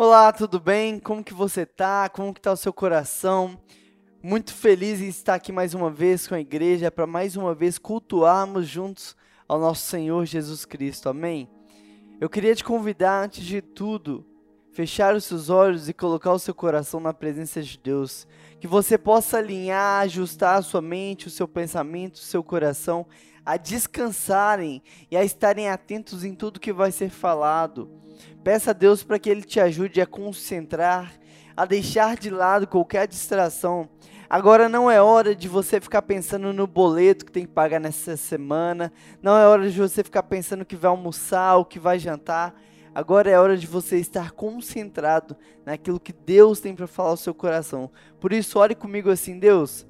Olá, tudo bem? Como que você tá? Como que tá o seu coração? Muito feliz em estar aqui mais uma vez com a igreja para mais uma vez cultuarmos juntos ao nosso Senhor Jesus Cristo. Amém. Eu queria te convidar antes de tudo, fechar os seus olhos e colocar o seu coração na presença de Deus, que você possa alinhar, ajustar a sua mente, o seu pensamento, o seu coração a descansarem e a estarem atentos em tudo que vai ser falado. Peça a Deus para que Ele te ajude a concentrar, a deixar de lado qualquer distração. Agora não é hora de você ficar pensando no boleto que tem que pagar nessa semana, não é hora de você ficar pensando que vai almoçar, o que vai jantar. Agora é hora de você estar concentrado naquilo que Deus tem para falar ao seu coração. Por isso, ore comigo assim, Deus.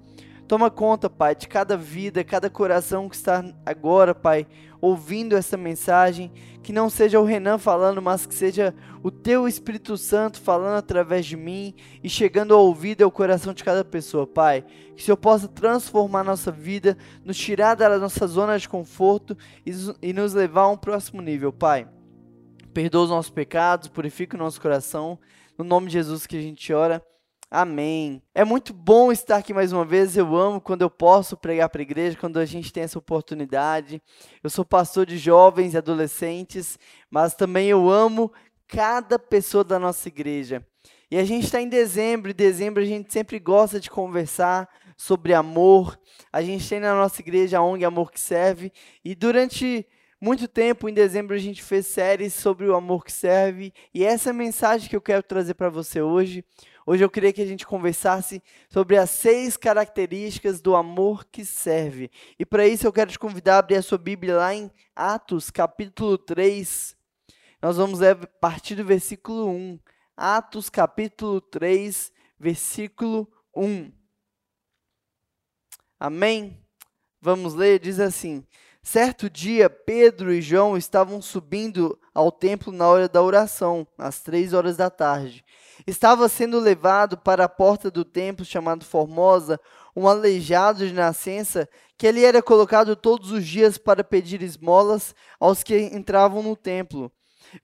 Toma conta, Pai, de cada vida, cada coração que está agora, Pai, ouvindo essa mensagem. Que não seja o Renan falando, mas que seja o Teu Espírito Santo falando através de mim e chegando ao ouvido e ao coração de cada pessoa, Pai. Que o Senhor possa transformar nossa vida, nos tirar da nossa zona de conforto e nos levar a um próximo nível, Pai. Perdoa os nossos pecados, purifica o nosso coração. No nome de Jesus que a gente ora. Amém. É muito bom estar aqui mais uma vez. Eu amo quando eu posso pregar para a igreja, quando a gente tem essa oportunidade. Eu sou pastor de jovens e adolescentes, mas também eu amo cada pessoa da nossa igreja. E a gente está em dezembro, e dezembro a gente sempre gosta de conversar sobre amor. A gente tem na nossa igreja a ONG Amor que Serve, e durante muito tempo, em dezembro, a gente fez séries sobre o amor que serve, e essa é a mensagem que eu quero trazer para você hoje. Hoje eu queria que a gente conversasse sobre as seis características do amor que serve. E para isso eu quero te convidar a abrir a sua Bíblia lá em Atos, capítulo 3. Nós vamos a partir do versículo 1. Atos, capítulo 3, versículo 1. Amém? Vamos ler, diz assim: Certo dia, Pedro e João estavam subindo ao templo na hora da oração, às três horas da tarde. Estava sendo levado para a porta do templo chamado Formosa um aleijado de nascença que ali era colocado todos os dias para pedir esmolas aos que entravam no templo.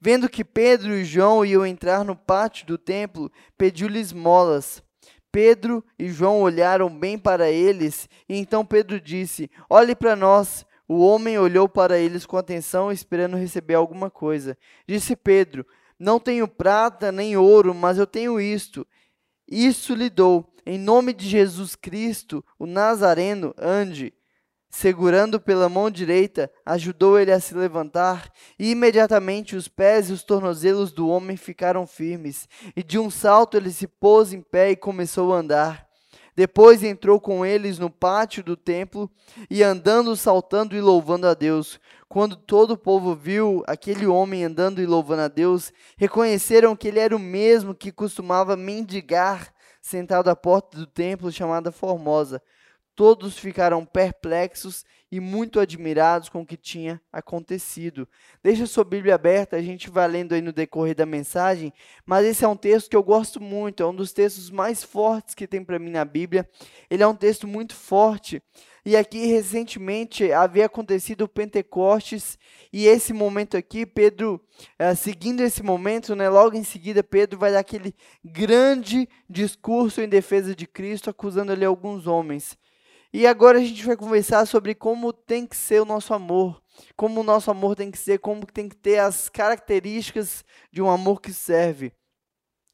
Vendo que Pedro e João iam entrar no pátio do templo, pediu-lhe esmolas. Pedro e João olharam bem para eles, e então Pedro disse: Olhe para nós. O homem olhou para eles com atenção, esperando receber alguma coisa. Disse Pedro: Não tenho prata nem ouro, mas eu tenho isto. Isso lhe dou. Em nome de Jesus Cristo, o Nazareno, ande. Segurando pela mão direita, ajudou ele a se levantar, e imediatamente os pés e os tornozelos do homem ficaram firmes, e de um salto ele se pôs em pé e começou a andar. Depois entrou com eles no pátio do templo e andando, saltando e louvando a Deus. Quando todo o povo viu aquele homem andando e louvando a Deus, reconheceram que ele era o mesmo que costumava mendigar sentado à porta do templo chamada Formosa. Todos ficaram perplexos e muito admirados com o que tinha acontecido. Deixa sua Bíblia aberta, a gente vai lendo aí no decorrer da mensagem, mas esse é um texto que eu gosto muito, é um dos textos mais fortes que tem para mim na Bíblia. Ele é um texto muito forte. E aqui recentemente havia acontecido o Pentecostes e esse momento aqui, Pedro, uh, seguindo esse momento, né, logo em seguida Pedro vai dar aquele grande discurso em defesa de Cristo, acusando ali alguns homens. E agora a gente vai conversar sobre como tem que ser o nosso amor, como o nosso amor tem que ser, como tem que ter as características de um amor que serve.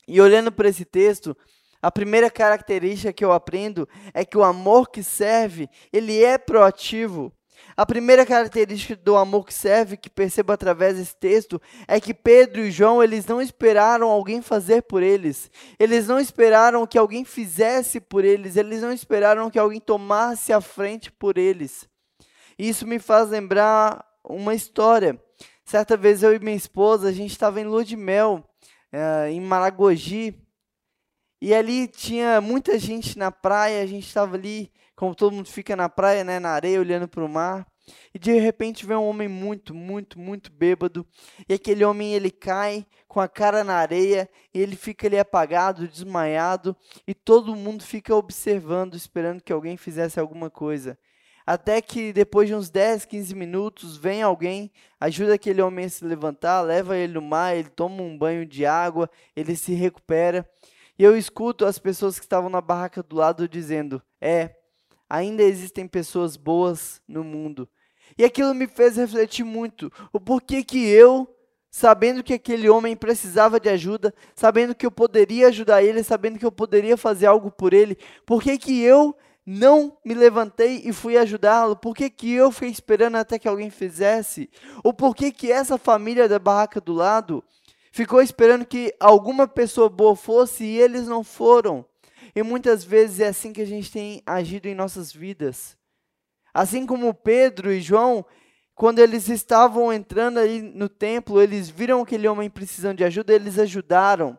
E olhando para esse texto, a primeira característica que eu aprendo é que o amor que serve, ele é proativo. A primeira característica do amor que serve, que percebo através desse texto, é que Pedro e João, eles não esperaram alguém fazer por eles. Eles não esperaram que alguém fizesse por eles, eles não esperaram que alguém tomasse a frente por eles. Isso me faz lembrar uma história. Certa vez eu e minha esposa, a gente estava em lua de mel, uh, em Maragogi, e ali tinha muita gente na praia, a gente estava ali como todo mundo fica na praia, né, na areia, olhando para o mar. E de repente vem um homem muito, muito, muito bêbado. E aquele homem ele cai com a cara na areia, e ele fica ali apagado, desmaiado, e todo mundo fica observando, esperando que alguém fizesse alguma coisa. Até que depois de uns 10, 15 minutos, vem alguém, ajuda aquele homem a se levantar, leva ele no mar, ele toma um banho de água, ele se recupera. E eu escuto as pessoas que estavam na barraca do lado dizendo: É, ainda existem pessoas boas no mundo. E aquilo me fez refletir muito. O porquê que eu, sabendo que aquele homem precisava de ajuda, sabendo que eu poderia ajudar ele, sabendo que eu poderia fazer algo por ele, por que eu não me levantei e fui ajudá-lo? Por que, eu fiquei esperando até que alguém fizesse? Ou por que, que essa família da barraca do lado ficou esperando que alguma pessoa boa fosse e eles não foram? E muitas vezes é assim que a gente tem agido em nossas vidas. Assim como Pedro e João, quando eles estavam entrando ali no templo, eles viram aquele homem precisando de ajuda, eles ajudaram.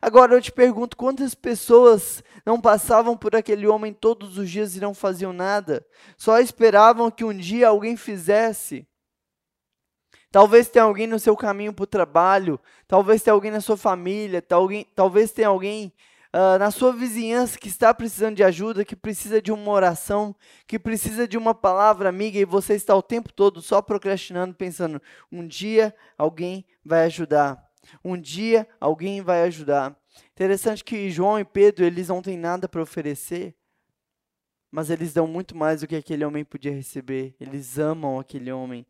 Agora eu te pergunto: quantas pessoas não passavam por aquele homem todos os dias e não faziam nada? Só esperavam que um dia alguém fizesse. Talvez tenha alguém no seu caminho para o trabalho, talvez tenha alguém na sua família, talvez tenha alguém uh, na sua vizinhança que está precisando de ajuda, que precisa de uma oração, que precisa de uma palavra amiga e você está o tempo todo só procrastinando, pensando: um dia alguém vai ajudar. Um dia alguém vai ajudar. Interessante que João e Pedro, eles não têm nada para oferecer, mas eles dão muito mais do que aquele homem podia receber. Eles amam aquele homem.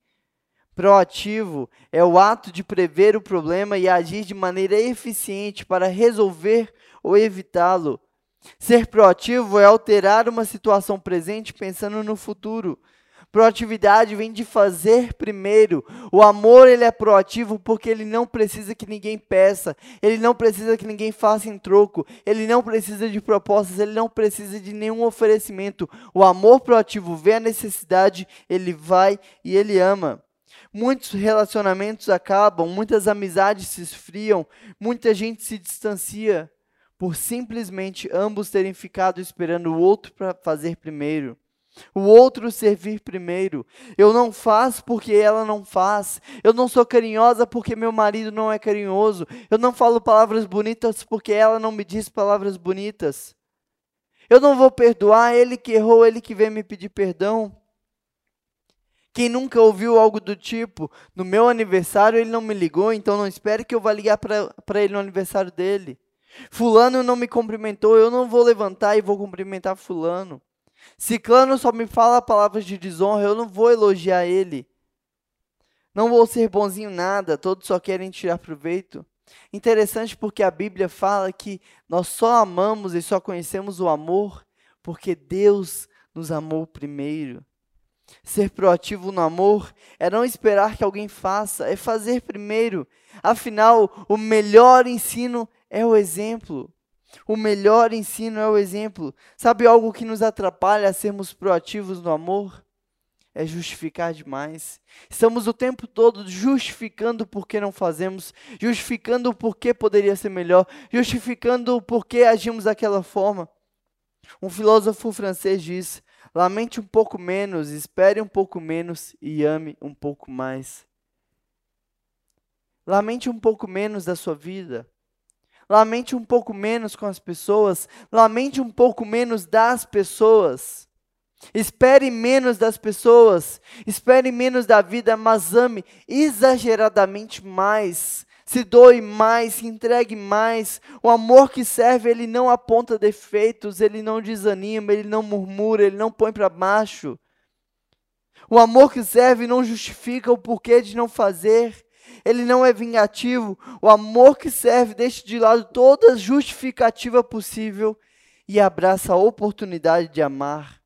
Proativo é o ato de prever o problema e agir de maneira eficiente para resolver ou evitá-lo. Ser proativo é alterar uma situação presente pensando no futuro. Proatividade vem de fazer primeiro. O amor ele é proativo porque ele não precisa que ninguém peça, ele não precisa que ninguém faça em troco, ele não precisa de propostas, ele não precisa de nenhum oferecimento. O amor proativo vê a necessidade, ele vai e ele ama. Muitos relacionamentos acabam, muitas amizades se esfriam, muita gente se distancia por simplesmente ambos terem ficado esperando o outro para fazer primeiro. O outro servir primeiro. Eu não faço porque ela não faz. Eu não sou carinhosa porque meu marido não é carinhoso. Eu não falo palavras bonitas porque ela não me diz palavras bonitas. Eu não vou perdoar ele que errou, ele que vem me pedir perdão. Quem nunca ouviu algo do tipo, no meu aniversário ele não me ligou, então não espere que eu vá ligar para ele no aniversário dele. Fulano não me cumprimentou, eu não vou levantar e vou cumprimentar Fulano. Ciclano só me fala palavras de desonra, eu não vou elogiar ele. Não vou ser bonzinho nada, todos só querem tirar proveito. Interessante porque a Bíblia fala que nós só amamos e só conhecemos o amor porque Deus nos amou primeiro. Ser proativo no amor é não esperar que alguém faça, é fazer primeiro. Afinal, o melhor ensino é o exemplo. O melhor ensino é o exemplo. Sabe algo que nos atrapalha a sermos proativos no amor? É justificar demais. Estamos o tempo todo justificando por que não fazemos, justificando o porquê poderia ser melhor, justificando o porquê agimos daquela forma. Um filósofo francês diz: lamente um pouco menos, espere um pouco menos e ame um pouco mais. Lamente um pouco menos da sua vida lamente um pouco menos com as pessoas, lamente um pouco menos das pessoas. Espere menos das pessoas, espere menos da vida, mas ame exageradamente mais. Se doe mais, se entregue mais. O amor que serve, ele não aponta defeitos, ele não desanima, ele não murmura, ele não põe para baixo. O amor que serve não justifica o porquê de não fazer, ele não é vingativo. O amor que serve deixa de lado toda justificativa possível e abraça a oportunidade de amar.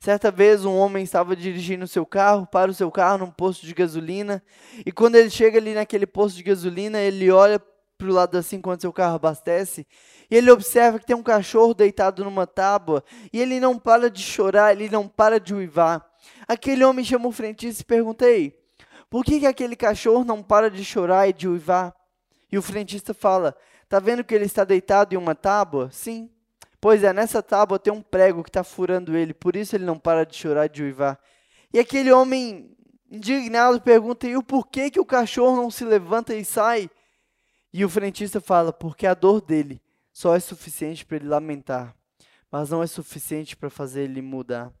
Certa vez um homem estava dirigindo seu carro, para o seu carro num posto de gasolina, e quando ele chega ali naquele posto de gasolina, ele olha para o lado assim quando seu carro abastece, e ele observa que tem um cachorro deitado numa tábua, e ele não para de chorar, ele não para de uivar. Aquele homem chama o frentista e pergunta: Ei, por que, que aquele cachorro não para de chorar e de uivar? E o frentista fala: Tá vendo que ele está deitado em uma tábua? Sim. Pois é, nessa tábua tem um prego que está furando ele, por isso ele não para de chorar e de uivar. E aquele homem indignado pergunta: E o porquê que o cachorro não se levanta e sai? E o frentista fala: Porque a dor dele só é suficiente para ele lamentar, mas não é suficiente para fazer ele mudar.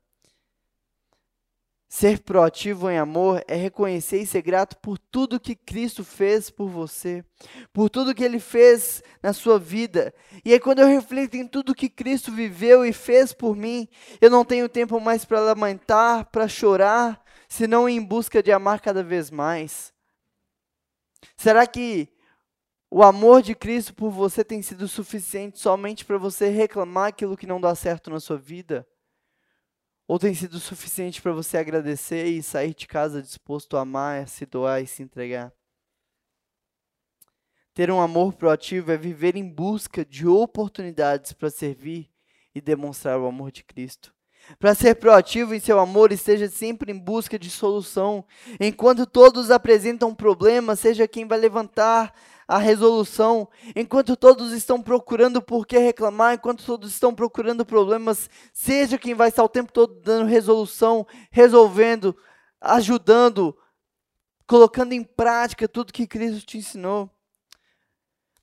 Ser proativo em amor é reconhecer e ser grato por tudo que Cristo fez por você, por tudo que Ele fez na sua vida. E aí, quando eu reflito em tudo que Cristo viveu e fez por mim, eu não tenho tempo mais para lamentar, para chorar, senão em busca de amar cada vez mais. Será que o amor de Cristo por você tem sido suficiente somente para você reclamar aquilo que não dá certo na sua vida? Ou tem sido suficiente para você agradecer e sair de casa disposto a amar, a se doar e se entregar? Ter um amor proativo é viver em busca de oportunidades para servir e demonstrar o amor de Cristo. Para ser proativo em seu amor, esteja sempre em busca de solução. Enquanto todos apresentam problemas, seja quem vai levantar a resolução. Enquanto todos estão procurando por que reclamar, enquanto todos estão procurando problemas, seja quem vai estar o tempo todo dando resolução, resolvendo, ajudando, colocando em prática tudo que Cristo te ensinou.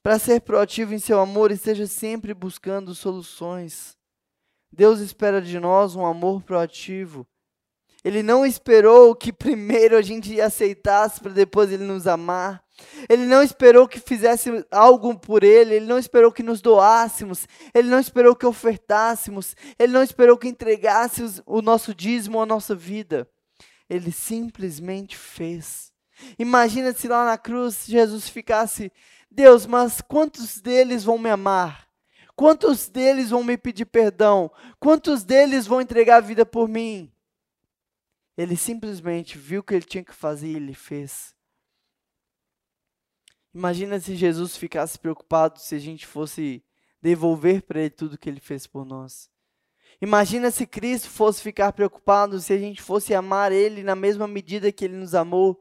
Para ser proativo em seu amor, esteja sempre buscando soluções. Deus espera de nós um amor proativo. Ele não esperou que primeiro a gente aceitasse para depois ele nos amar. Ele não esperou que fizesse algo por ele, ele não esperou que nos doássemos, ele não esperou que ofertássemos, ele não esperou que entregássemos o nosso dízimo, a nossa vida. Ele simplesmente fez. Imagina se lá na cruz Jesus ficasse, Deus, mas quantos deles vão me amar? Quantos deles vão me pedir perdão? Quantos deles vão entregar a vida por mim? Ele simplesmente viu o que ele tinha que fazer e ele fez. Imagina se Jesus ficasse preocupado se a gente fosse devolver para ele tudo que ele fez por nós. Imagina se Cristo fosse ficar preocupado se a gente fosse amar ele na mesma medida que ele nos amou.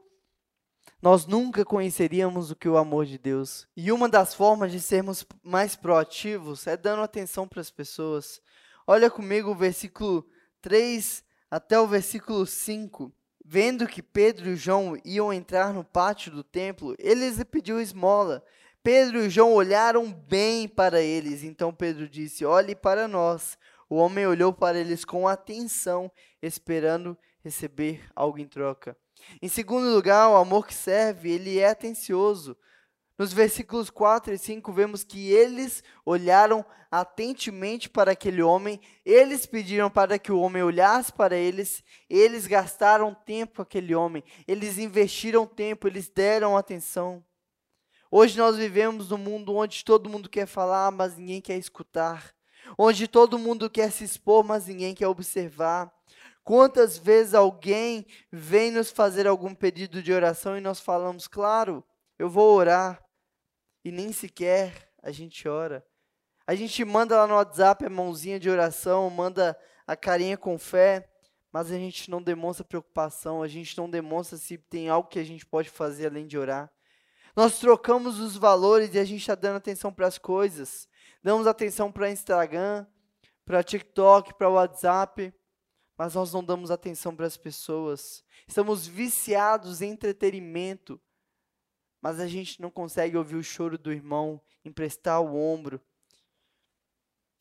Nós nunca conheceríamos o que é o amor de Deus. E uma das formas de sermos mais proativos é dando atenção para as pessoas. Olha comigo o versículo 3 até o versículo 5. Vendo que Pedro e João iam entrar no pátio do templo, eles lhe pediu esmola. Pedro e João olharam bem para eles. Então Pedro disse: Olhe para nós. O homem olhou para eles com atenção, esperando receber algo em troca. Em segundo lugar, o amor que serve, ele é atencioso. Nos versículos 4 e 5, vemos que eles olharam atentamente para aquele homem, eles pediram para que o homem olhasse para eles, eles gastaram tempo com aquele homem, eles investiram tempo, eles deram atenção. Hoje nós vivemos num mundo onde todo mundo quer falar, mas ninguém quer escutar. Onde todo mundo quer se expor, mas ninguém quer observar. Quantas vezes alguém vem nos fazer algum pedido de oração e nós falamos, claro, eu vou orar, e nem sequer a gente ora. A gente manda lá no WhatsApp a mãozinha de oração, manda a carinha com fé, mas a gente não demonstra preocupação, a gente não demonstra se tem algo que a gente pode fazer além de orar. Nós trocamos os valores e a gente está dando atenção para as coisas. Damos atenção para Instagram, para TikTok, para WhatsApp, mas nós não damos atenção para as pessoas. Estamos viciados em entretenimento, mas a gente não consegue ouvir o choro do irmão, emprestar o ombro.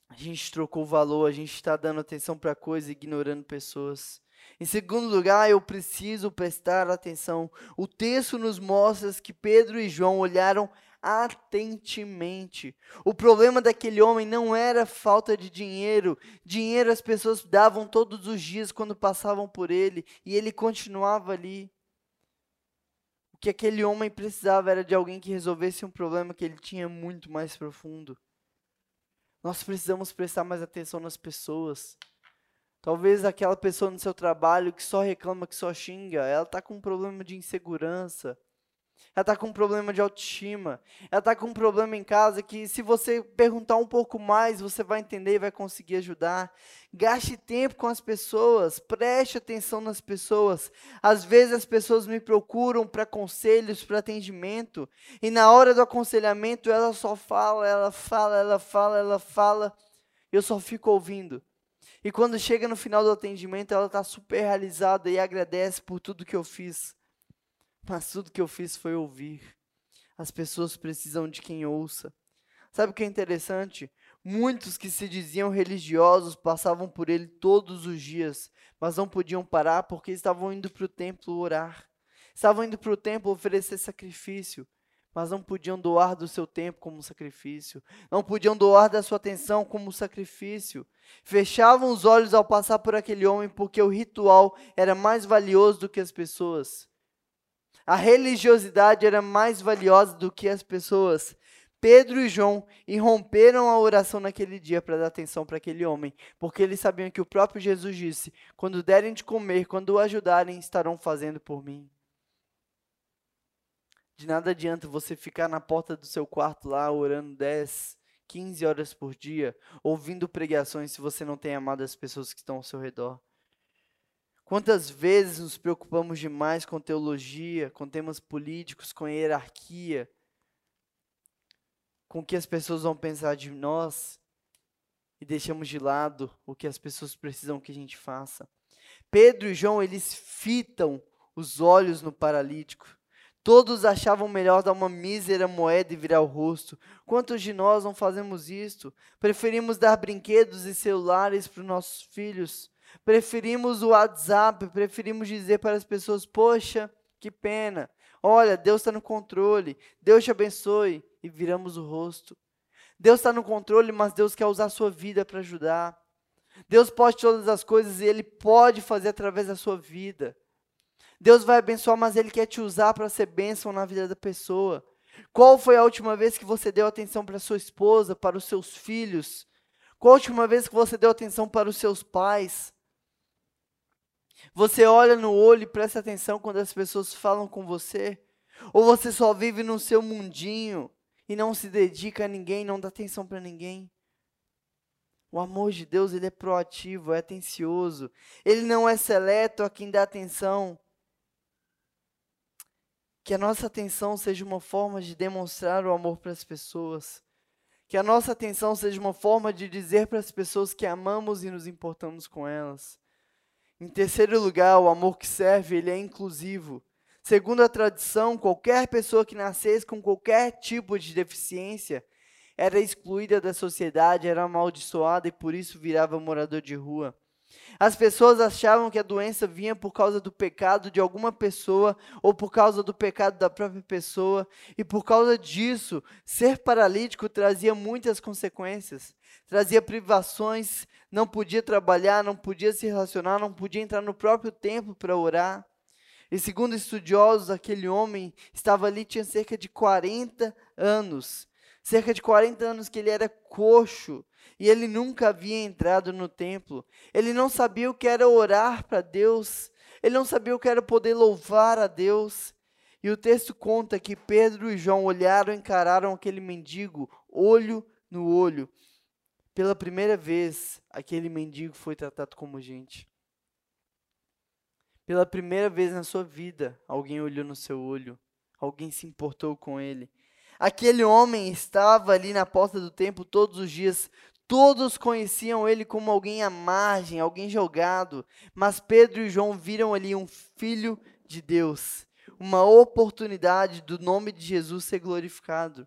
A gente trocou o valor, a gente está dando atenção para coisas e ignorando pessoas. Em segundo lugar, eu preciso prestar atenção. O texto nos mostra que Pedro e João olharam atentamente. O problema daquele homem não era falta de dinheiro. Dinheiro as pessoas davam todos os dias quando passavam por ele e ele continuava ali. O que aquele homem precisava era de alguém que resolvesse um problema que ele tinha muito mais profundo. Nós precisamos prestar mais atenção nas pessoas. Talvez aquela pessoa no seu trabalho que só reclama, que só xinga, ela está com um problema de insegurança ela está com um problema de autoestima, ela está com um problema em casa que, se você perguntar um pouco mais, você vai entender e vai conseguir ajudar. Gaste tempo com as pessoas, preste atenção nas pessoas. Às vezes as pessoas me procuram para conselhos, para atendimento, e na hora do aconselhamento ela só fala, ela fala, ela fala, ela fala, eu só fico ouvindo. E quando chega no final do atendimento, ela está super realizada e agradece por tudo que eu fiz. Mas tudo que eu fiz foi ouvir. As pessoas precisam de quem ouça. Sabe o que é interessante? Muitos que se diziam religiosos passavam por ele todos os dias, mas não podiam parar porque estavam indo para o templo orar. Estavam indo para o templo oferecer sacrifício, mas não podiam doar do seu tempo como sacrifício, não podiam doar da sua atenção como sacrifício. Fechavam os olhos ao passar por aquele homem porque o ritual era mais valioso do que as pessoas. A religiosidade era mais valiosa do que as pessoas. Pedro e João irromperam a oração naquele dia para dar atenção para aquele homem, porque eles sabiam que o próprio Jesus disse: quando derem de comer, quando o ajudarem, estarão fazendo por mim. De nada adianta você ficar na porta do seu quarto lá orando 10, 15 horas por dia, ouvindo pregações se você não tem amado as pessoas que estão ao seu redor. Quantas vezes nos preocupamos demais com teologia, com temas políticos, com hierarquia, com o que as pessoas vão pensar de nós e deixamos de lado o que as pessoas precisam que a gente faça. Pedro e João, eles fitam os olhos no paralítico. Todos achavam melhor dar uma mísera moeda e virar o rosto. Quantos de nós não fazemos isto? Preferimos dar brinquedos e celulares para os nossos filhos. Preferimos o WhatsApp, preferimos dizer para as pessoas: Poxa, que pena. Olha, Deus está no controle. Deus te abençoe e viramos o rosto. Deus está no controle, mas Deus quer usar a sua vida para ajudar. Deus pode todas as coisas e Ele pode fazer através da sua vida. Deus vai abençoar, mas Ele quer te usar para ser bênção na vida da pessoa. Qual foi a última vez que você deu atenção para sua esposa, para os seus filhos? Qual a última vez que você deu atenção para os seus pais? Você olha no olho e presta atenção quando as pessoas falam com você? Ou você só vive no seu mundinho? e não se dedica a ninguém, não dá atenção para ninguém. O amor de Deus, ele é proativo, é atencioso. Ele não é seleto a quem dá atenção. Que a nossa atenção seja uma forma de demonstrar o amor para as pessoas. Que a nossa atenção seja uma forma de dizer para as pessoas que amamos e nos importamos com elas. Em terceiro lugar, o amor que serve, ele é inclusivo. Segundo a tradição, qualquer pessoa que nascesse com qualquer tipo de deficiência era excluída da sociedade, era amaldiçoada e por isso virava morador de rua. As pessoas achavam que a doença vinha por causa do pecado de alguma pessoa ou por causa do pecado da própria pessoa, e por causa disso, ser paralítico trazia muitas consequências. Trazia privações, não podia trabalhar, não podia se relacionar, não podia entrar no próprio templo para orar. E segundo estudiosos, aquele homem estava ali, tinha cerca de 40 anos. Cerca de 40 anos que ele era coxo. E ele nunca havia entrado no templo. Ele não sabia o que era orar para Deus. Ele não sabia o que era poder louvar a Deus. E o texto conta que Pedro e João olharam encararam aquele mendigo, olho no olho. Pela primeira vez, aquele mendigo foi tratado como gente. Pela primeira vez na sua vida, alguém olhou no seu olho, alguém se importou com ele. Aquele homem estava ali na porta do templo todos os dias. Todos conheciam ele como alguém à margem, alguém jogado. Mas Pedro e João viram ali um filho de Deus, uma oportunidade do nome de Jesus ser glorificado.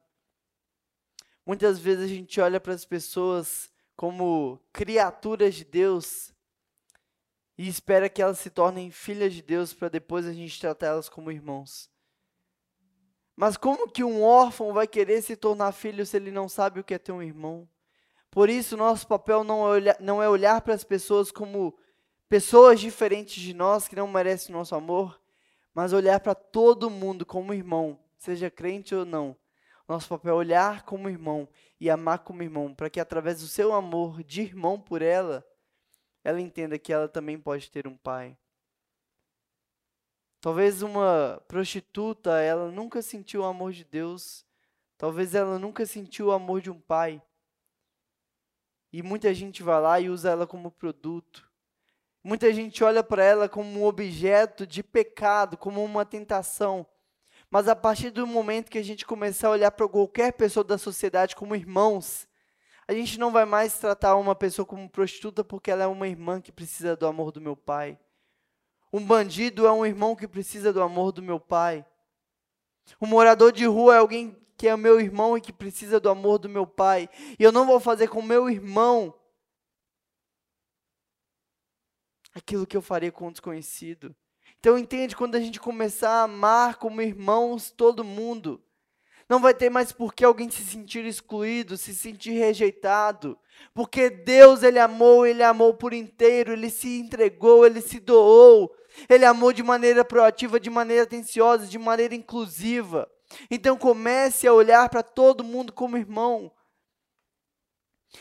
Muitas vezes a gente olha para as pessoas como criaturas de Deus, e espera que elas se tornem filhas de Deus para depois a gente tratar elas como irmãos. Mas como que um órfão vai querer se tornar filho se ele não sabe o que é ter um irmão? Por isso, nosso papel não é olhar, não é olhar para as pessoas como pessoas diferentes de nós que não merecem nosso amor, mas olhar para todo mundo como irmão, seja crente ou não. Nosso papel é olhar como irmão e amar como irmão, para que através do seu amor de irmão por ela, ela entenda que ela também pode ter um pai. Talvez uma prostituta, ela nunca sentiu o amor de Deus. Talvez ela nunca sentiu o amor de um pai. E muita gente vai lá e usa ela como produto. Muita gente olha para ela como um objeto de pecado, como uma tentação. Mas a partir do momento que a gente começar a olhar para qualquer pessoa da sociedade como irmãos, a gente não vai mais tratar uma pessoa como prostituta porque ela é uma irmã que precisa do amor do meu pai. Um bandido é um irmão que precisa do amor do meu pai. Um morador de rua é alguém que é o meu irmão e que precisa do amor do meu pai. E eu não vou fazer com o meu irmão aquilo que eu faria com um desconhecido. Então entende quando a gente começar a amar como irmãos todo mundo, não vai ter mais por que alguém se sentir excluído, se sentir rejeitado, porque Deus ele amou, ele amou por inteiro, ele se entregou, ele se doou. Ele amou de maneira proativa, de maneira atenciosa, de maneira inclusiva. Então comece a olhar para todo mundo como irmão.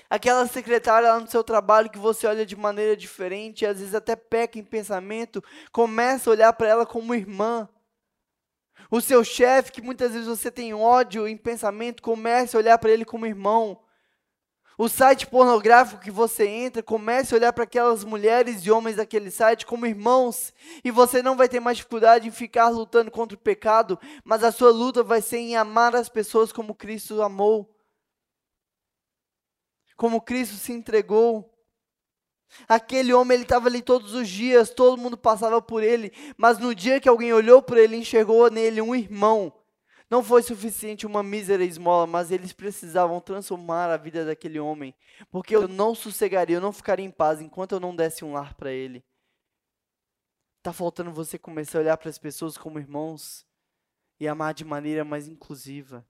Aquela secretária lá no seu trabalho que você olha de maneira diferente, às vezes até peca em pensamento, começa a olhar para ela como irmã. O seu chefe, que muitas vezes você tem ódio em pensamento, comece a olhar para ele como irmão. O site pornográfico que você entra, comece a olhar para aquelas mulheres e homens daquele site como irmãos, e você não vai ter mais dificuldade em ficar lutando contra o pecado, mas a sua luta vai ser em amar as pessoas como Cristo amou como Cristo se entregou. Aquele homem, ele estava ali todos os dias, todo mundo passava por ele, mas no dia que alguém olhou por ele, enxergou nele um irmão. Não foi suficiente uma mísera esmola, mas eles precisavam transformar a vida daquele homem, porque eu não sossegaria, eu não ficaria em paz enquanto eu não desse um lar para ele. Está faltando você começar a olhar para as pessoas como irmãos e amar de maneira mais inclusiva.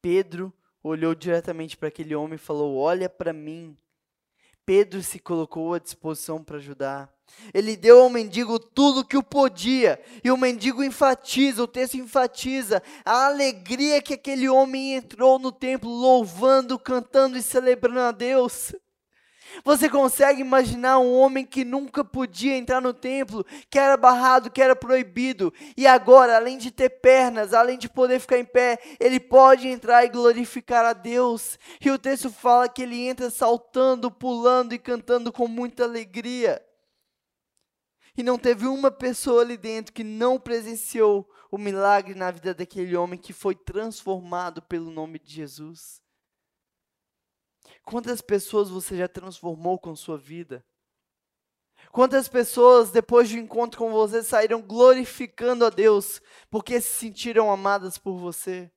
Pedro olhou diretamente para aquele homem e falou: Olha para mim. Pedro se colocou à disposição para ajudar. Ele deu ao mendigo tudo o que o podia, e o mendigo enfatiza, o texto enfatiza a alegria que aquele homem entrou no templo, louvando, cantando e celebrando a Deus. Você consegue imaginar um homem que nunca podia entrar no templo, que era barrado, que era proibido, e agora, além de ter pernas, além de poder ficar em pé, ele pode entrar e glorificar a Deus. E o texto fala que ele entra saltando, pulando e cantando com muita alegria. E não teve uma pessoa ali dentro que não presenciou o milagre na vida daquele homem que foi transformado pelo nome de Jesus. Quantas pessoas você já transformou com sua vida? Quantas pessoas, depois do encontro com você, saíram glorificando a Deus porque se sentiram amadas por você?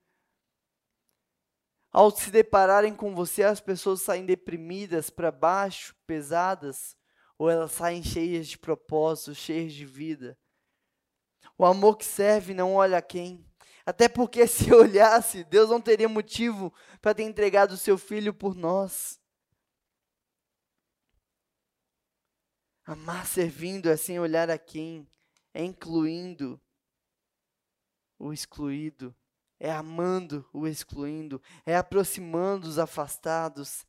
Ao se depararem com você, as pessoas saem deprimidas, para baixo, pesadas, ou elas saem cheias de propósito, cheias de vida? O amor que serve não olha a quem. Até porque se olhasse, Deus não teria motivo para ter entregado o seu filho por nós. Amar servindo é sem olhar a quem, é incluindo o excluído, é amando o excluindo, é aproximando os afastados,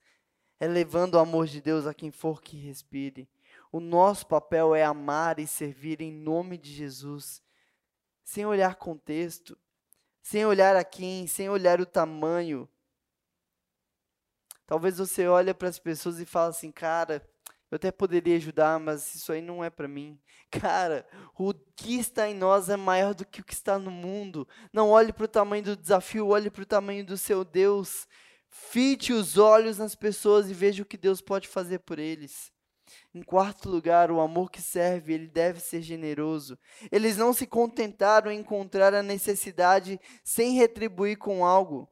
é levando o amor de Deus a quem for que respire. O nosso papel é amar e servir em nome de Jesus, sem olhar contexto, sem olhar a quem, sem olhar o tamanho. Talvez você olhe para as pessoas e fale assim, cara, eu até poderia ajudar, mas isso aí não é para mim. Cara, o que está em nós é maior do que o que está no mundo. Não olhe para o tamanho do desafio, olhe para o tamanho do seu Deus. Fite os olhos nas pessoas e veja o que Deus pode fazer por eles. Em quarto lugar, o amor que serve, ele deve ser generoso. Eles não se contentaram em encontrar a necessidade sem retribuir com algo,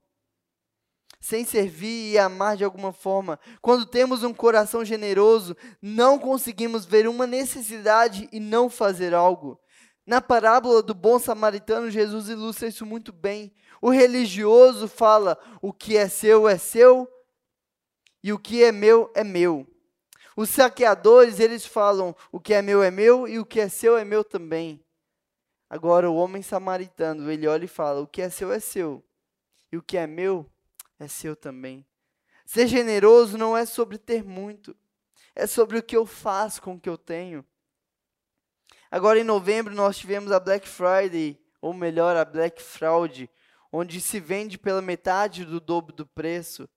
sem servir e amar de alguma forma. Quando temos um coração generoso, não conseguimos ver uma necessidade e não fazer algo. Na parábola do bom samaritano, Jesus ilustra isso muito bem. O religioso fala: o que é seu é seu e o que é meu é meu. Os saqueadores, eles falam: o que é meu é meu e o que é seu é meu também. Agora, o homem samaritano, ele olha e fala: o que é seu é seu e o que é meu é seu também. Ser generoso não é sobre ter muito, é sobre o que eu faço com o que eu tenho. Agora, em novembro, nós tivemos a Black Friday, ou melhor, a Black Fraud, onde se vende pela metade do dobro do preço.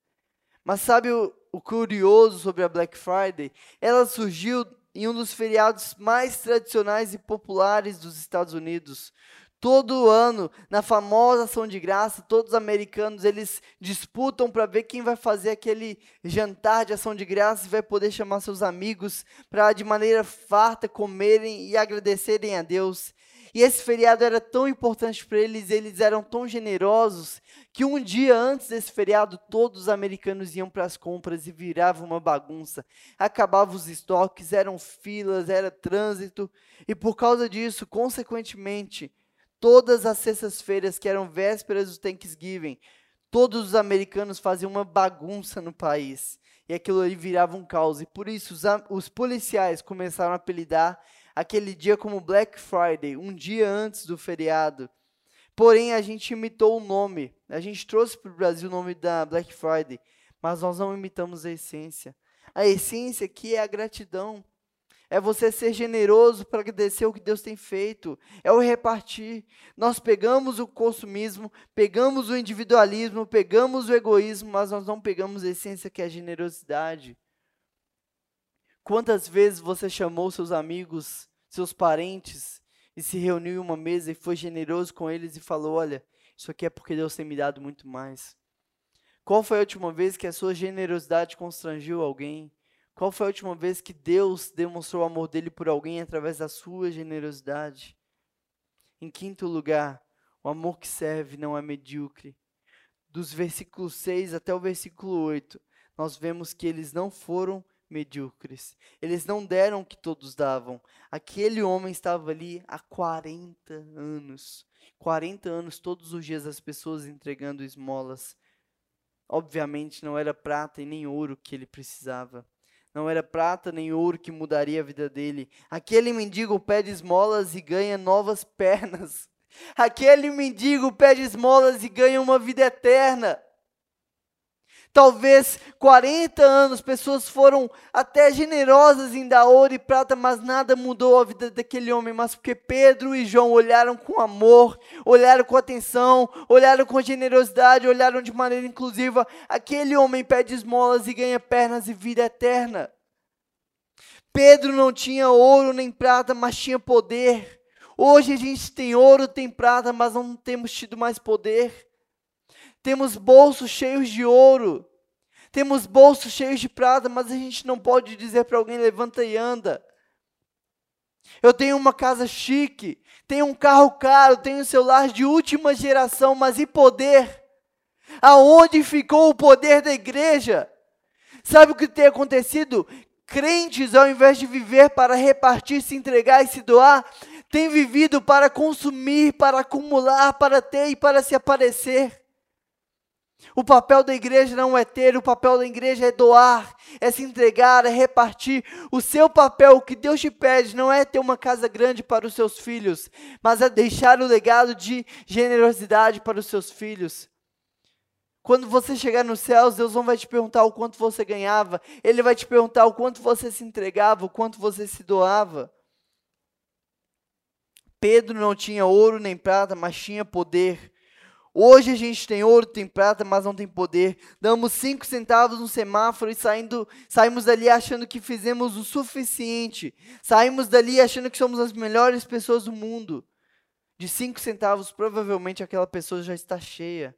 Mas sabe o, o curioso sobre a Black Friday? Ela surgiu em um dos feriados mais tradicionais e populares dos Estados Unidos. Todo ano, na famosa ação de graça, todos os americanos eles disputam para ver quem vai fazer aquele jantar de ação de graça e vai poder chamar seus amigos para de maneira farta comerem e agradecerem a Deus. E esse feriado era tão importante para eles, eles eram tão generosos, que um dia antes desse feriado, todos os americanos iam para as compras e virava uma bagunça. Acabavam os estoques, eram filas, era trânsito, e por causa disso, consequentemente, todas as sextas-feiras, que eram vésperas do Thanksgiving, todos os americanos faziam uma bagunça no país. E aquilo ali virava um caos. E por isso os, os policiais começaram a apelidar aquele dia como Black Friday, um dia antes do feriado. Porém, a gente imitou o nome. A gente trouxe para o Brasil o nome da Black Friday, mas nós não imitamos a essência. A essência aqui é a gratidão. É você ser generoso para agradecer o que Deus tem feito. É o repartir. Nós pegamos o consumismo, pegamos o individualismo, pegamos o egoísmo, mas nós não pegamos a essência que é a generosidade. Quantas vezes você chamou seus amigos seus parentes e se reuniu em uma mesa e foi generoso com eles e falou: Olha, isso aqui é porque Deus tem me dado muito mais. Qual foi a última vez que a sua generosidade constrangiu alguém? Qual foi a última vez que Deus demonstrou o amor dele por alguém através da sua generosidade? Em quinto lugar, o amor que serve não é medíocre. Dos versículos 6 até o versículo 8, nós vemos que eles não foram medíocres. Eles não deram o que todos davam. Aquele homem estava ali há 40 anos. 40 anos, todos os dias, as pessoas entregando esmolas. Obviamente, não era prata e nem ouro que ele precisava. Não era prata nem ouro que mudaria a vida dele. Aquele mendigo pede esmolas e ganha novas pernas. Aquele mendigo pede esmolas e ganha uma vida eterna. Talvez 40 anos, pessoas foram até generosas em dar ouro e prata, mas nada mudou a vida daquele homem. Mas porque Pedro e João olharam com amor, olharam com atenção, olharam com generosidade, olharam de maneira inclusiva, aquele homem pede esmolas e ganha pernas e vida eterna. Pedro não tinha ouro nem prata, mas tinha poder. Hoje a gente tem ouro, tem prata, mas não temos tido mais poder. Temos bolsos cheios de ouro. Temos bolsos cheios de prata, mas a gente não pode dizer para alguém: levanta e anda. Eu tenho uma casa chique, tenho um carro caro, tenho um celular de última geração, mas e poder? Aonde ficou o poder da igreja? Sabe o que tem acontecido? Crentes, ao invés de viver para repartir, se entregar e se doar, têm vivido para consumir, para acumular, para ter e para se aparecer. O papel da igreja não é ter, o papel da igreja é doar, é se entregar, é repartir. O seu papel, o que Deus te pede, não é ter uma casa grande para os seus filhos, mas é deixar o legado de generosidade para os seus filhos. Quando você chegar nos céus, Deus não vai te perguntar o quanto você ganhava, Ele vai te perguntar o quanto você se entregava, o quanto você se doava. Pedro não tinha ouro nem prata, mas tinha poder. Hoje a gente tem ouro, tem prata, mas não tem poder. Damos cinco centavos no semáforo e saindo, saímos dali achando que fizemos o suficiente. Saímos dali achando que somos as melhores pessoas do mundo. De cinco centavos, provavelmente aquela pessoa já está cheia.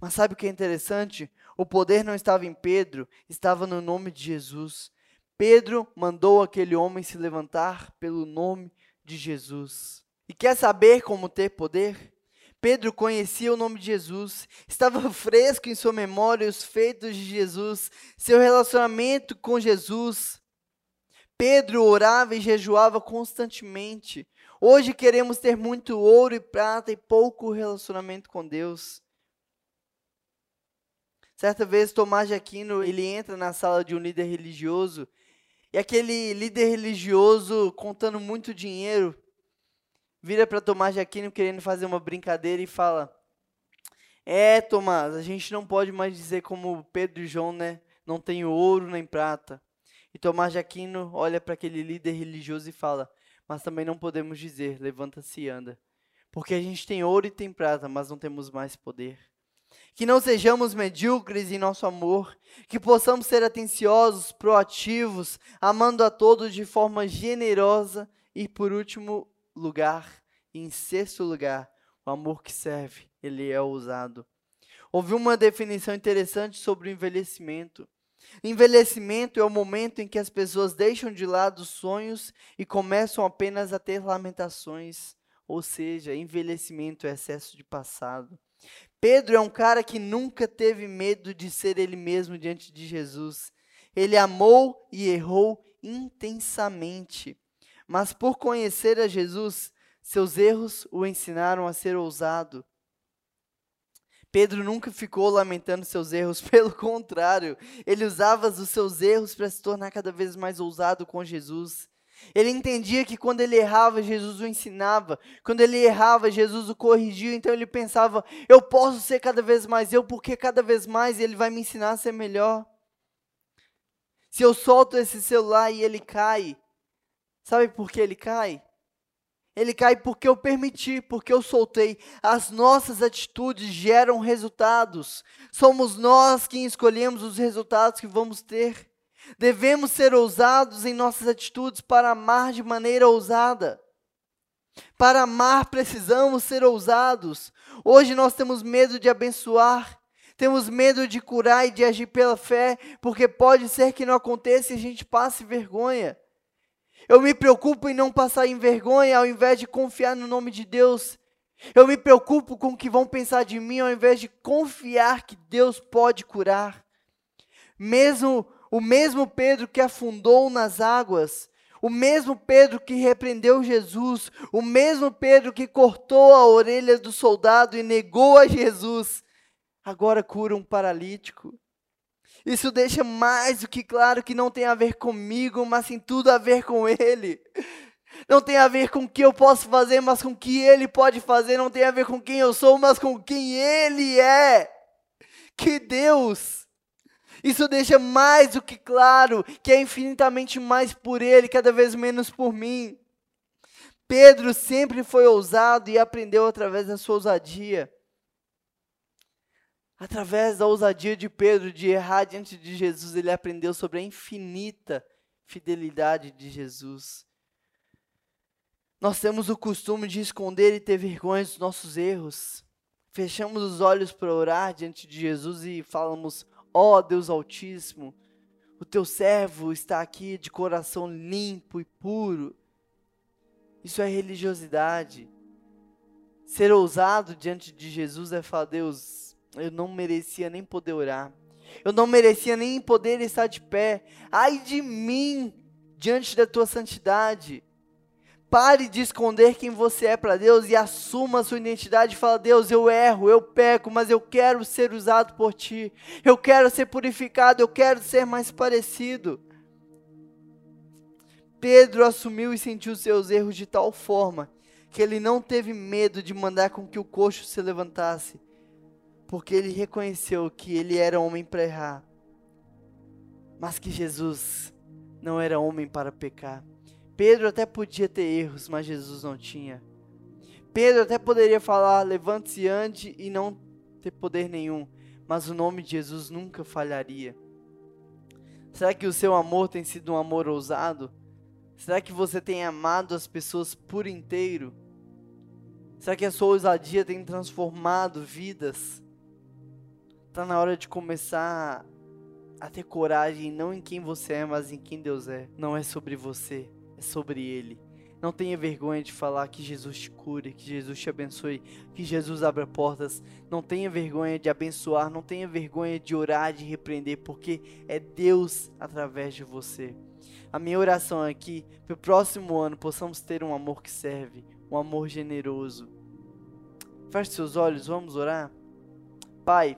Mas sabe o que é interessante? O poder não estava em Pedro, estava no nome de Jesus. Pedro mandou aquele homem se levantar pelo nome de Jesus. E quer saber como ter poder? Pedro conhecia o nome de Jesus, estava fresco em sua memória os feitos de Jesus, seu relacionamento com Jesus. Pedro orava e jejuava constantemente. Hoje queremos ter muito ouro e prata e pouco relacionamento com Deus. Certa vez Tomás de Aquino, ele entra na sala de um líder religioso, e aquele líder religioso contando muito dinheiro, vira para Tomás de Aquino querendo fazer uma brincadeira e fala: É, Tomás, a gente não pode mais dizer como Pedro e João, né? Não tem ouro nem prata. E Tomás de Aquino olha para aquele líder religioso e fala: Mas também não podemos dizer, levanta-se e anda. Porque a gente tem ouro e tem prata, mas não temos mais poder. Que não sejamos medíocres em nosso amor, que possamos ser atenciosos, proativos, amando a todos de forma generosa e, por último, lugar, em sexto lugar, o amor que serve, ele é ousado. Ouvi uma definição interessante sobre o envelhecimento. Envelhecimento é o momento em que as pessoas deixam de lado os sonhos e começam apenas a ter lamentações, ou seja, envelhecimento é excesso de passado. Pedro é um cara que nunca teve medo de ser ele mesmo diante de Jesus. Ele amou e errou intensamente. Mas por conhecer a Jesus, seus erros o ensinaram a ser ousado. Pedro nunca ficou lamentando seus erros, pelo contrário, ele usava os seus erros para se tornar cada vez mais ousado com Jesus. Ele entendia que quando ele errava, Jesus o ensinava. Quando ele errava, Jesus o corrigia. Então ele pensava: eu posso ser cada vez mais eu, porque cada vez mais ele vai me ensinar a ser melhor. Se eu solto esse celular e ele cai, sabe por que ele cai? Ele cai porque eu permiti, porque eu soltei. As nossas atitudes geram resultados. Somos nós quem escolhemos os resultados que vamos ter. Devemos ser ousados em nossas atitudes para amar de maneira ousada. Para amar, precisamos ser ousados. Hoje nós temos medo de abençoar, temos medo de curar e de agir pela fé, porque pode ser que não aconteça e a gente passe vergonha. Eu me preocupo em não passar em vergonha ao invés de confiar no nome de Deus. Eu me preocupo com o que vão pensar de mim ao invés de confiar que Deus pode curar. Mesmo o mesmo Pedro que afundou nas águas, o mesmo Pedro que repreendeu Jesus, o mesmo Pedro que cortou a orelha do soldado e negou a Jesus, agora cura um paralítico. Isso deixa mais do que claro que não tem a ver comigo, mas tem tudo a ver com Ele. Não tem a ver com o que eu posso fazer, mas com o que Ele pode fazer. Não tem a ver com quem eu sou, mas com quem Ele é. Que Deus! Isso deixa mais do que claro que é infinitamente mais por Ele, cada vez menos por mim. Pedro sempre foi ousado e aprendeu através da sua ousadia. Através da ousadia de Pedro de errar diante de Jesus, ele aprendeu sobre a infinita fidelidade de Jesus. Nós temos o costume de esconder e ter vergonha dos nossos erros. Fechamos os olhos para orar diante de Jesus e falamos: Ó oh, Deus Altíssimo, o teu servo está aqui de coração limpo e puro. Isso é religiosidade. Ser ousado diante de Jesus é falar: Deus, eu não merecia nem poder orar. Eu não merecia nem poder estar de pé. Ai de mim diante da tua santidade. Pare de esconder quem você é para Deus e assuma a sua identidade. Fala, Deus, eu erro, eu peco, mas eu quero ser usado por Ti. Eu quero ser purificado, eu quero ser mais parecido. Pedro assumiu e sentiu seus erros de tal forma que ele não teve medo de mandar com que o coxo se levantasse porque ele reconheceu que ele era homem para errar, mas que Jesus não era homem para pecar. Pedro até podia ter erros, mas Jesus não tinha. Pedro até poderia falar: levante-se e ande e não ter poder nenhum, mas o nome de Jesus nunca falharia. Será que o seu amor tem sido um amor ousado? Será que você tem amado as pessoas por inteiro? Será que a sua ousadia tem transformado vidas? Está na hora de começar a ter coragem não em quem você é, mas em quem Deus é. Não é sobre você, é sobre Ele. Não tenha vergonha de falar que Jesus te cure, que Jesus te abençoe, que Jesus abra portas. Não tenha vergonha de abençoar, não tenha vergonha de orar, de repreender, porque é Deus através de você. A minha oração é que para o próximo ano possamos ter um amor que serve, um amor generoso. Feche seus olhos, vamos orar. Pai,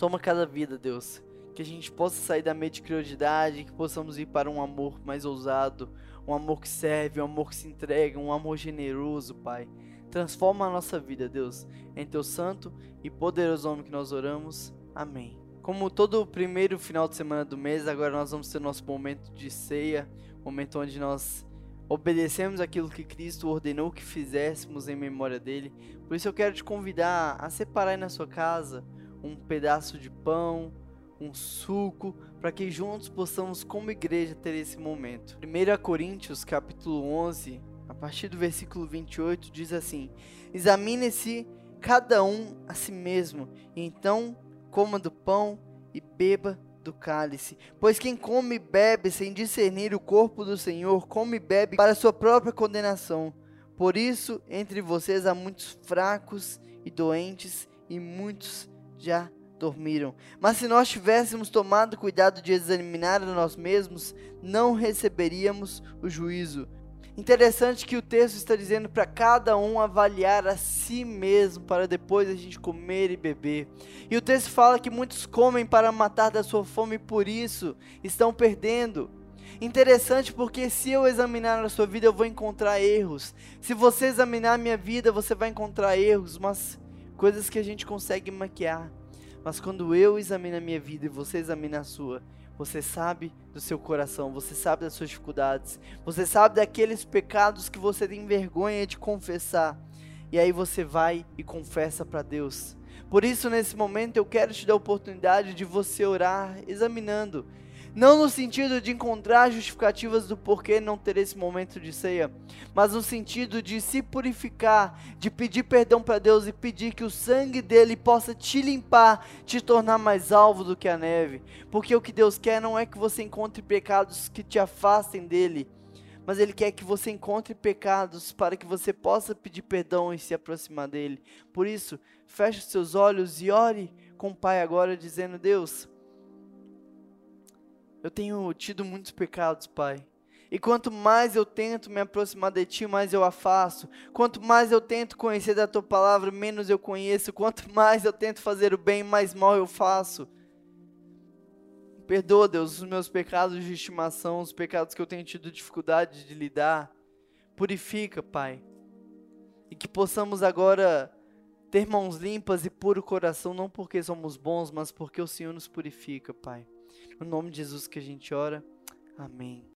Toma cada vida, Deus. Que a gente possa sair da mediocridade, que possamos ir para um amor mais ousado, um amor que serve, um amor que se entrega, um amor generoso, Pai. Transforma a nossa vida, Deus. Em teu santo e poderoso nome que nós oramos. Amém. Como todo o primeiro final de semana do mês, agora nós vamos ter nosso momento de ceia, momento onde nós obedecemos aquilo que Cristo ordenou que fizéssemos em memória dele. Por isso eu quero te convidar a separar aí na sua casa um pedaço de pão, um suco, para que juntos possamos como igreja ter esse momento. 1 Coríntios capítulo 11, a partir do versículo 28, diz assim: Examine-se cada um a si mesmo, e então coma do pão e beba do cálice. Pois quem come e bebe sem discernir o corpo do Senhor, come e bebe para sua própria condenação. Por isso, entre vocês há muitos fracos e doentes, e muitos já dormiram. Mas se nós tivéssemos tomado cuidado de examinar a nós mesmos, não receberíamos o juízo. Interessante que o texto está dizendo para cada um avaliar a si mesmo para depois a gente comer e beber. E o texto fala que muitos comem para matar da sua fome e por isso estão perdendo. Interessante porque se eu examinar a sua vida eu vou encontrar erros. Se você examinar a minha vida você vai encontrar erros, mas coisas que a gente consegue maquiar. Mas quando eu examino a minha vida e você examina a sua, você sabe do seu coração, você sabe das suas dificuldades, você sabe daqueles pecados que você tem vergonha de confessar. E aí você vai e confessa para Deus. Por isso, nesse momento, eu quero te dar a oportunidade de você orar examinando não no sentido de encontrar justificativas do porquê não ter esse momento de ceia, mas no sentido de se purificar, de pedir perdão para Deus e pedir que o sangue dele possa te limpar, te tornar mais alvo do que a neve. Porque o que Deus quer não é que você encontre pecados que te afastem dele, mas Ele quer que você encontre pecados para que você possa pedir perdão e se aproximar dele. Por isso, feche os seus olhos e ore com o Pai agora, dizendo: Deus eu tenho tido muitos pecados, Pai. E quanto mais eu tento me aproximar de Ti, mais eu afasto. Quanto mais eu tento conhecer da Tua palavra, menos eu conheço. Quanto mais eu tento fazer o bem, mais mal eu faço. Perdoa, Deus, os meus pecados de estimação, os pecados que eu tenho tido dificuldade de lidar. Purifica, Pai. E que possamos agora ter mãos limpas e puro coração, não porque somos bons, mas porque o Senhor nos purifica, Pai. No nome de Jesus que a gente ora. Amém.